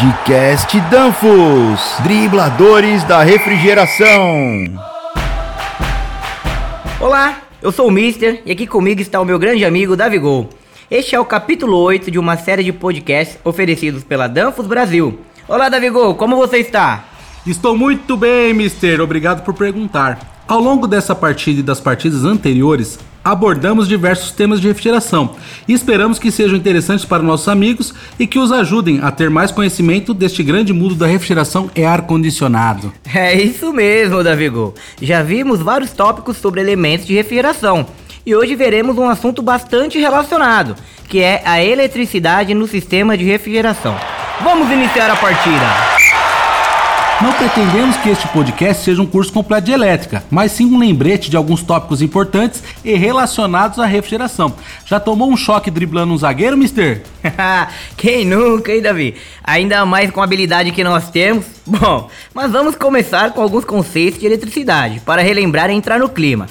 Podcast Danfos, dribladores da refrigeração. Olá, eu sou o Mister e aqui comigo está o meu grande amigo Davi Gol. Este é o capítulo 8 de uma série de podcasts oferecidos pela Danfos Brasil. Olá, Davi Gol, como você está? Estou muito bem, Mister. Obrigado por perguntar. Ao longo dessa partida e das partidas anteriores, abordamos diversos temas de refrigeração e esperamos que sejam interessantes para nossos amigos e que os ajudem a ter mais conhecimento deste grande mundo da refrigeração e ar-condicionado. É isso mesmo, Davigo. Já vimos vários tópicos sobre elementos de refrigeração e hoje veremos um assunto bastante relacionado, que é a eletricidade no sistema de refrigeração. Vamos iniciar a partida! Não pretendemos que este podcast seja um curso completo de elétrica, mas sim um lembrete de alguns tópicos importantes e relacionados à refrigeração. Já tomou um choque driblando um zagueiro, mister? Quem nunca, hein, Davi? Ainda mais com a habilidade que nós temos. Bom, mas vamos começar com alguns conceitos de eletricidade, para relembrar e entrar no clima.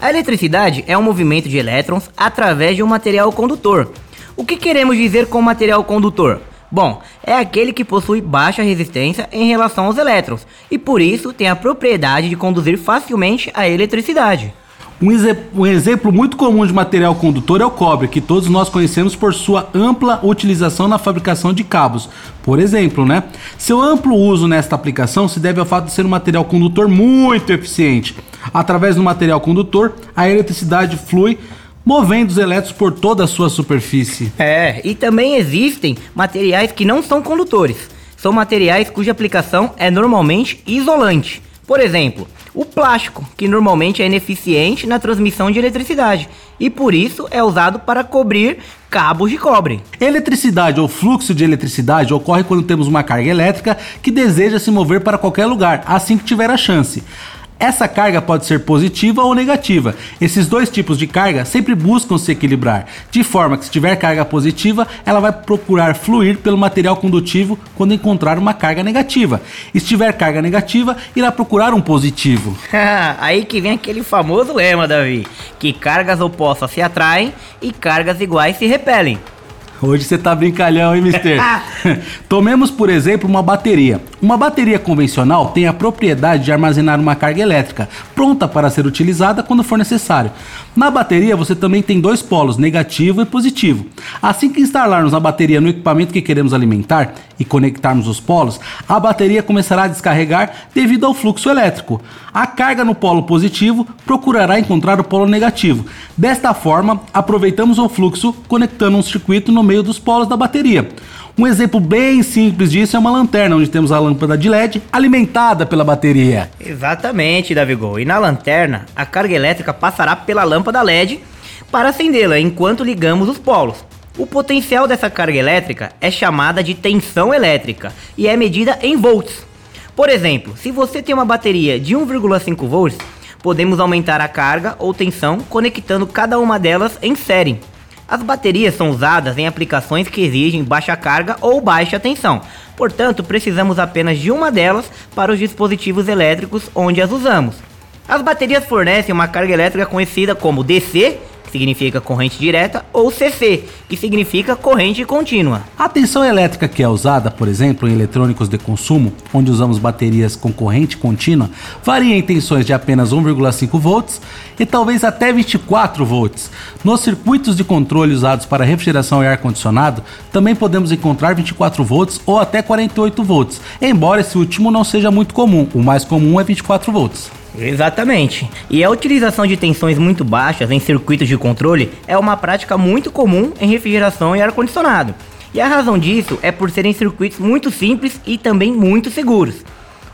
A eletricidade é um movimento de elétrons através de um material condutor. O que queremos dizer com material condutor? Bom, é aquele que possui baixa resistência em relação aos elétrons e por isso tem a propriedade de conduzir facilmente a eletricidade. Um, um, exemplo muito comum de material condutor é o cobre, que todos nós conhecemos por sua ampla utilização na fabricação de cabos. Por exemplo, né? Seu amplo uso nesta aplicação se deve ao fato de ser um material condutor muito eficiente. Através do material condutor, a eletricidade flui movendo os elétrons por toda a sua superfície. É, e também existem materiais que não são condutores. São materiais cuja aplicação é normalmente isolante. Por exemplo, o plástico, que normalmente é ineficiente na transmissão de eletricidade e por isso é usado para cobrir cabos de cobre. Eletricidade ou fluxo de eletricidade ocorre quando temos uma carga elétrica que deseja se mover para qualquer lugar, assim que tiver a chance. Essa carga pode ser positiva ou negativa. Esses dois tipos de carga sempre buscam se equilibrar, de forma que se tiver carga positiva, ela vai procurar fluir pelo material condutivo quando encontrar uma carga negativa. E se tiver carga negativa, irá procurar um positivo. Aí que vem aquele famoso lema, Davi, que cargas opostas se atraem e cargas iguais se repelem. Hoje você tá brincalhão, hein, mister? Tomemos, por exemplo, uma bateria. Uma bateria convencional tem a propriedade de armazenar uma carga elétrica, pronta para ser utilizada quando for necessário. Na bateria, você também tem dois polos, negativo e positivo. Assim que instalarmos a bateria no equipamento que queremos alimentar e conectarmos os polos, a bateria começará a descarregar devido ao fluxo elétrico. A carga no polo positivo procurará encontrar o polo negativo. Desta forma, aproveitamos o fluxo conectando um circuito no meio dos polos da bateria. Um exemplo bem simples disso é uma lanterna, onde temos a lâmpada de LED alimentada pela bateria. Exatamente, Davigol. E na lanterna, a carga elétrica passará pela lâmpada LED para acendê-la enquanto ligamos os polos. O potencial dessa carga elétrica é chamada de tensão elétrica e é medida em volts. Por exemplo, se você tem uma bateria de 1,5 volts, podemos aumentar a carga ou tensão conectando cada uma delas em série. As baterias são usadas em aplicações que exigem baixa carga ou baixa tensão, portanto, precisamos apenas de uma delas para os dispositivos elétricos onde as usamos. As baterias fornecem uma carga elétrica conhecida como DC que significa corrente direta, ou CC, que significa corrente contínua. A tensão elétrica que é usada, por exemplo, em eletrônicos de consumo, onde usamos baterias com corrente contínua, varia em tensões de apenas 1,5 volts e talvez até 24 volts. Nos circuitos de controle usados para refrigeração e ar-condicionado, também podemos encontrar 24 volts ou até 48 volts, embora esse último não seja muito comum, o mais comum é 24 volts. Exatamente. E a utilização de tensões muito baixas em circuitos de controle é uma prática muito comum em refrigeração e ar-condicionado. E a razão disso é por serem circuitos muito simples e também muito seguros.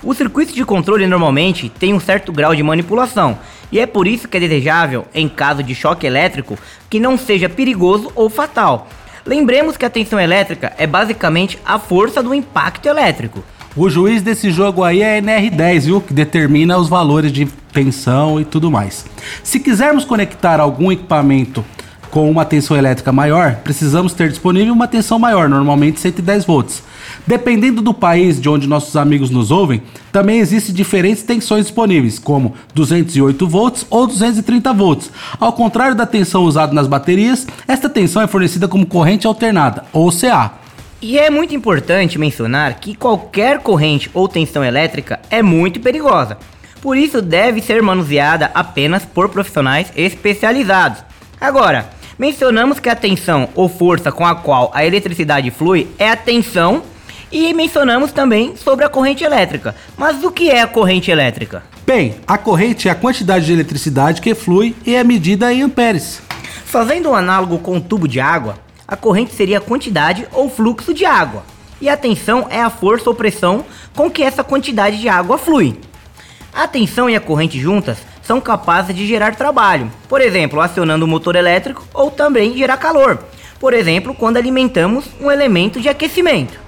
Os circuitos de controle normalmente têm um certo grau de manipulação, e é por isso que é desejável, em caso de choque elétrico, que não seja perigoso ou fatal. Lembremos que a tensão elétrica é basicamente a força do impacto elétrico. O juiz desse jogo aí é NR10, viu? Que determina os valores de tensão e tudo mais. Se quisermos conectar algum equipamento com uma tensão elétrica maior, precisamos ter disponível uma tensão maior, normalmente 110 volts. Dependendo do país de onde nossos amigos nos ouvem, também existem diferentes tensões disponíveis, como 208 volts ou 230 volts. Ao contrário da tensão usada nas baterias, esta tensão é fornecida como corrente alternada, ou CA. E é muito importante mencionar que qualquer corrente ou tensão elétrica é muito perigosa. Por isso deve ser manuseada apenas por profissionais especializados. Agora, mencionamos que a tensão ou força com a qual a eletricidade flui é a tensão e mencionamos também sobre a corrente elétrica. Mas o que é a corrente elétrica? Bem, a corrente é a quantidade de eletricidade que flui e é medida em amperes. Fazendo um análogo com um tubo de água, a corrente seria a quantidade ou fluxo de água, e a tensão é a força ou pressão com que essa quantidade de água flui. A tensão e a corrente juntas são capazes de gerar trabalho, por exemplo, acionando o motor elétrico ou também gerar calor, por exemplo, quando alimentamos um elemento de aquecimento.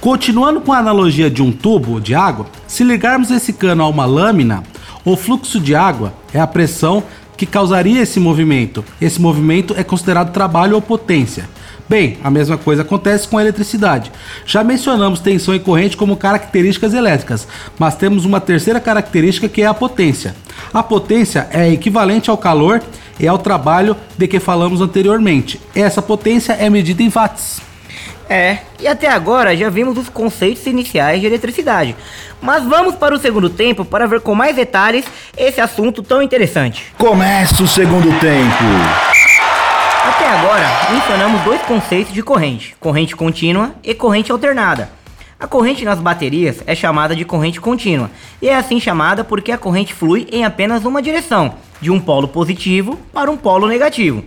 Continuando com a analogia de um tubo de água, se ligarmos esse cano a uma lâmina, o fluxo de água é a pressão que causaria esse movimento. Esse movimento é considerado trabalho ou potência. Bem, a mesma coisa acontece com a eletricidade. Já mencionamos tensão e corrente como características elétricas, mas temos uma terceira característica que é a potência. A potência é equivalente ao calor e ao trabalho de que falamos anteriormente. Essa potência é medida em watts. É, e até agora já vimos os conceitos iniciais de eletricidade. Mas vamos para o segundo tempo para ver com mais detalhes esse assunto tão interessante. Começa o segundo tempo. Até agora, mencionamos dois conceitos de corrente: corrente contínua e corrente alternada. A corrente nas baterias é chamada de corrente contínua, e é assim chamada porque a corrente flui em apenas uma direção, de um polo positivo para um polo negativo.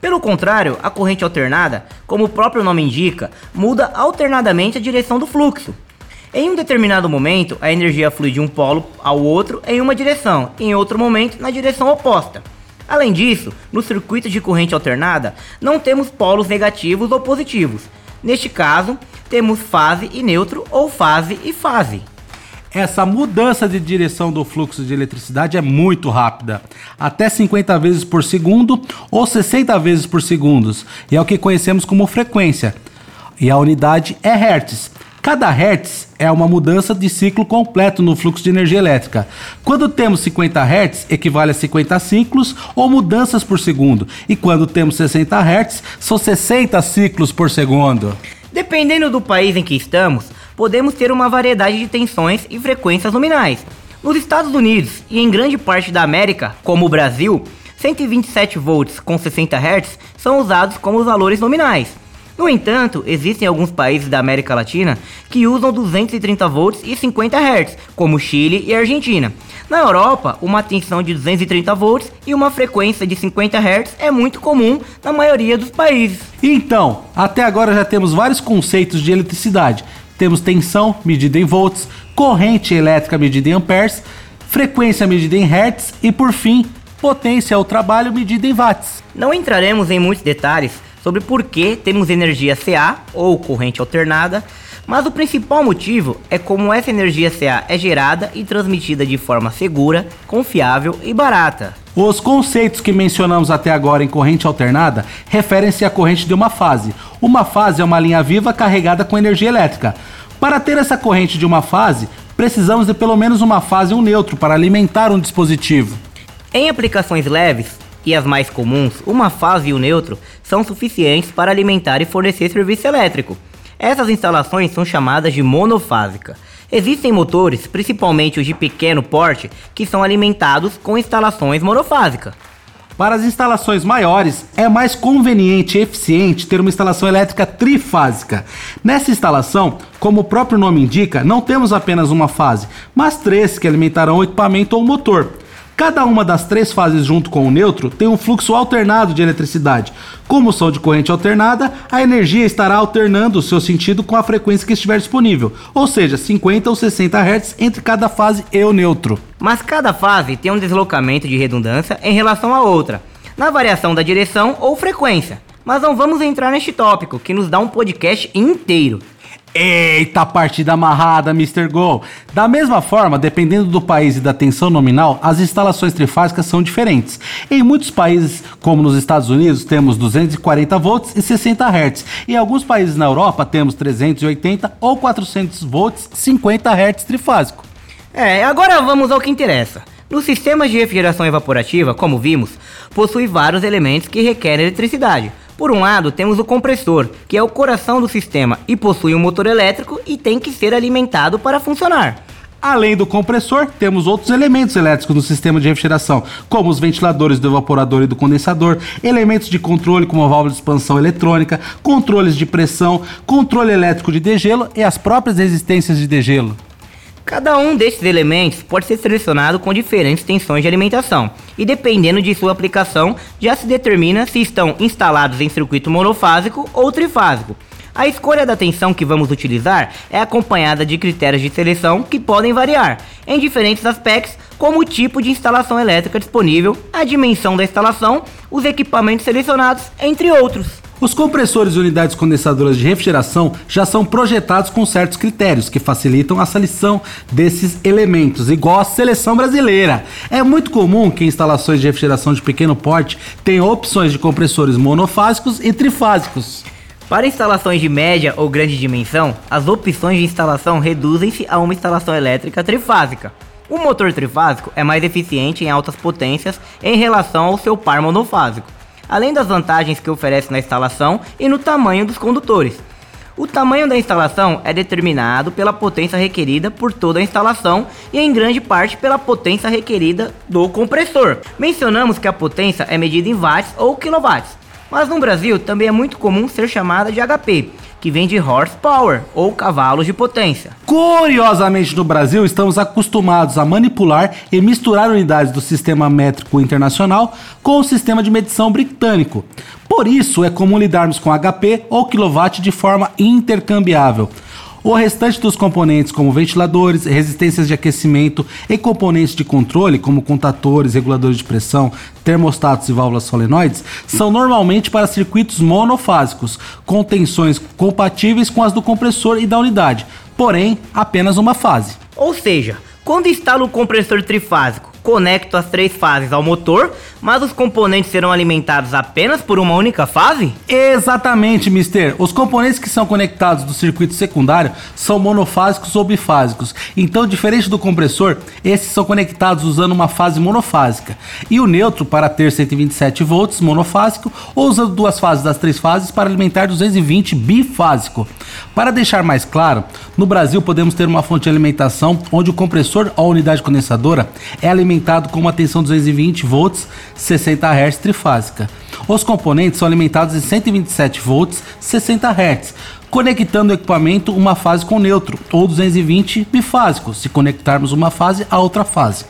Pelo contrário, a corrente alternada, como o próprio nome indica, muda alternadamente a direção do fluxo. Em um determinado momento, a energia flui de um polo ao outro em uma direção, e em outro momento, na direção oposta. Além disso, no circuito de corrente alternada, não temos polos negativos ou positivos. Neste caso, temos fase e neutro ou fase e fase. Essa mudança de direção do fluxo de eletricidade é muito rápida, até 50 vezes por segundo ou 60 vezes por segundo, e é o que conhecemos como frequência. E a unidade é hertz. Cada hertz é uma mudança de ciclo completo no fluxo de energia elétrica. Quando temos 50 hertz, equivale a 50 ciclos ou mudanças por segundo, e quando temos 60 hertz, são 60 ciclos por segundo. Dependendo do país em que estamos, podemos ter uma variedade de tensões e frequências luminais. Nos Estados Unidos e em grande parte da América, como o Brasil, 127 volts com 60 Hz são usados como os valores nominais. No entanto, existem alguns países da América Latina que usam 230 volts e 50 Hz, como Chile e Argentina. Na Europa, uma tensão de 230 volts e uma frequência de 50 Hz é muito comum na maioria dos países. Então, até agora já temos vários conceitos de eletricidade temos tensão medida em volts, corrente elétrica medida em amperes, frequência medida em hertz e, por fim, potência ao trabalho medida em watts. Não entraremos em muitos detalhes sobre por que temos energia CA ou corrente alternada, mas o principal motivo é como essa energia CA é gerada e transmitida de forma segura, confiável e barata. Os conceitos que mencionamos até agora em corrente alternada referem-se à corrente de uma fase. Uma fase é uma linha viva carregada com energia elétrica. Para ter essa corrente de uma fase, precisamos de pelo menos uma fase e um neutro para alimentar um dispositivo. Em aplicações leves e as mais comuns, uma fase e o um neutro são suficientes para alimentar e fornecer serviço elétrico. Essas instalações são chamadas de monofásica. Existem motores, principalmente os de pequeno porte, que são alimentados com instalações monofásicas. Para as instalações maiores, é mais conveniente e eficiente ter uma instalação elétrica trifásica. Nessa instalação, como o próprio nome indica, não temos apenas uma fase, mas três que alimentarão o equipamento ou motor. Cada uma das três fases junto com o neutro tem um fluxo alternado de eletricidade. Como são de corrente alternada, a energia estará alternando o seu sentido com a frequência que estiver disponível, ou seja, 50 ou 60 Hz entre cada fase e o neutro. Mas cada fase tem um deslocamento de redundância em relação à outra, na variação da direção ou frequência. Mas não vamos entrar neste tópico, que nos dá um podcast inteiro. Eita, partida amarrada, Mr. Go! Da mesma forma, dependendo do país e da tensão nominal, as instalações trifásicas são diferentes. Em muitos países, como nos Estados Unidos, temos 240 volts e 60 Hz. Em alguns países na Europa, temos 380 ou 400 volts, 50 Hz trifásico. É, agora vamos ao que interessa. Nos sistemas de refrigeração evaporativa, como vimos, possui vários elementos que requerem eletricidade, Por um lado, temos o compressor, que é o coração do sistema e possui um motor elétrico e tem que ser alimentado para funcionar. Além do compressor, temos outros elementos elétricos no sistema de refrigeração, como os ventiladores do evaporador e do condensador, elementos de controle como a válvula de expansão eletrônica, controles de pressão, controle elétrico de degelo e as próprias resistências de degelo. Cada um desses elementos pode ser selecionado com diferentes tensões de alimentação, e dependendo de sua aplicação, já se determina se estão instalados em circuito monofásico ou trifásico. A escolha da tensão que vamos utilizar é acompanhada de critérios de seleção que podem variar em diferentes aspectos, como o tipo de instalação elétrica disponível, a dimensão da instalação, os equipamentos selecionados, entre outros. Os compressores e unidades condensadoras de refrigeração já são projetados com certos critérios que facilitam a seleção desses elementos, igual a seleção brasileira. É muito comum que instalações de refrigeração de pequeno porte tenham opções de compressores monofásicos e trifásicos. Para instalações de média ou grande dimensão, as opções de instalação reduzem-se a uma instalação elétrica trifásica. O motor trifásico é mais eficiente em altas potências em relação ao seu par monofásico além das vantagens que oferece na instalação e no tamanho dos condutores. O tamanho da instalação é determinado pela potência requerida por toda a instalação e em grande parte pela potência requerida do compressor. Mencionamos que a potência é medida em watts ou quilowatts, mas no Brasil também é muito comum ser chamada de HP, que vem de horsepower ou cavalos de potência. Curiosamente, no Brasil, estamos acostumados a manipular e misturar unidades do sistema métrico internacional com o sistema de medição britânico. Por isso, é comum lidarmos com HP ou quilowatt de forma intercambiável. O restante dos componentes, como ventiladores, resistências de aquecimento e componentes de controle, como contatores, reguladores de pressão, termostatos e válvulas solenoides, são normalmente para circuitos monofásicos, com tensões compatíveis com as do compressor e da unidade, porém apenas uma fase. Ou seja, quando instalo o compressor trifásico conecto as três fases ao motor, mas os componentes serão alimentados apenas por uma única fase? Exatamente, Mister. Os componentes que são conectados do circuito secundário são monofásicos ou bifásicos. Então, diferente do compressor, esses são conectados usando uma fase monofásica. E o neutro para ter 127 volts monofásico ou usando duas fases das três fases para alimentar 220 bifásico. Para deixar mais claro, no Brasil podemos ter uma fonte de alimentação onde o compressor ou unidade condensadora é alimentado alimentado com uma tensão 220 volts, 60 Hz trifásica. Os componentes são alimentados em 127 volts, 60 Hz, conectando o equipamento uma fase com neutro ou 220 bifásico, se conectarmos uma fase a outra fase.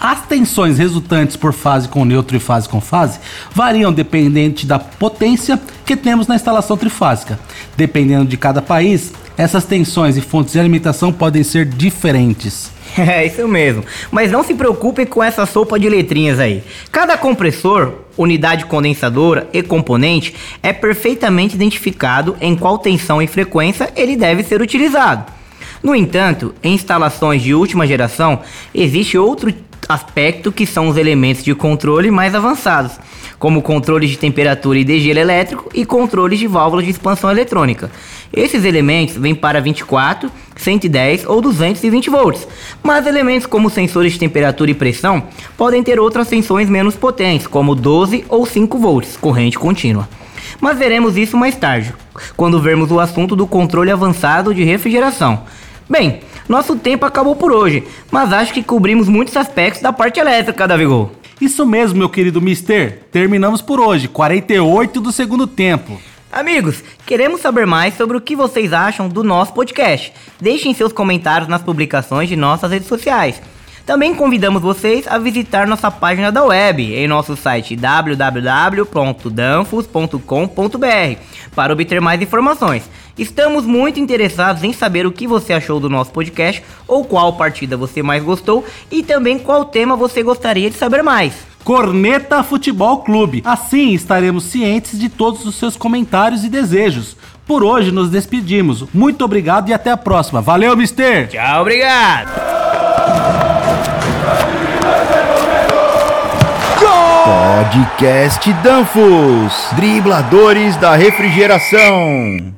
As tensões resultantes por fase com neutro e fase com fase variam dependente da potência que temos na instalação trifásica. Dependendo de cada país, essas tensões e fontes de alimentação podem ser diferentes. É, isso mesmo. Mas não se preocupe com essa sopa de letrinhas aí. Cada compressor, unidade condensadora e componente é perfeitamente identificado em qual tensão e frequência ele deve ser utilizado. No entanto, em instalações de última geração, existe outro aspecto que são os elementos de controle mais avançados, como controles de temperatura e de gelo elétrico e controles de válvulas de expansão eletrônica. Esses elementos vêm para 24, 110 ou 220 volts, mas elementos como sensores de temperatura e pressão podem ter outras tensões menos potentes, como 12 ou 5 volts, corrente contínua. Mas veremos isso mais tarde, quando vermos o assunto do controle avançado de refrigeração. Bem, nosso tempo acabou por hoje, mas acho que cobrimos muitos aspectos da parte elétrica da Vigor. Isso mesmo, meu querido Mister. Terminamos por hoje, 48 do segundo tempo. Amigos, queremos saber mais sobre o que vocês acham do nosso podcast. Deixem seus comentários nas publicações de nossas redes sociais. Também convidamos vocês a visitar nossa página da web em nosso site www.danfos.com.br para obter mais informações. Estamos muito interessados em saber o que você achou do nosso podcast ou qual partida você mais gostou e também qual tema você gostaria de saber mais. Corneta Futebol Clube. Assim estaremos cientes de todos os seus comentários e desejos. Por hoje nos despedimos. Muito obrigado e até a próxima. Valeu, Mister! Tchau, obrigado! Podcast Danfos, dribladores da refrigeração.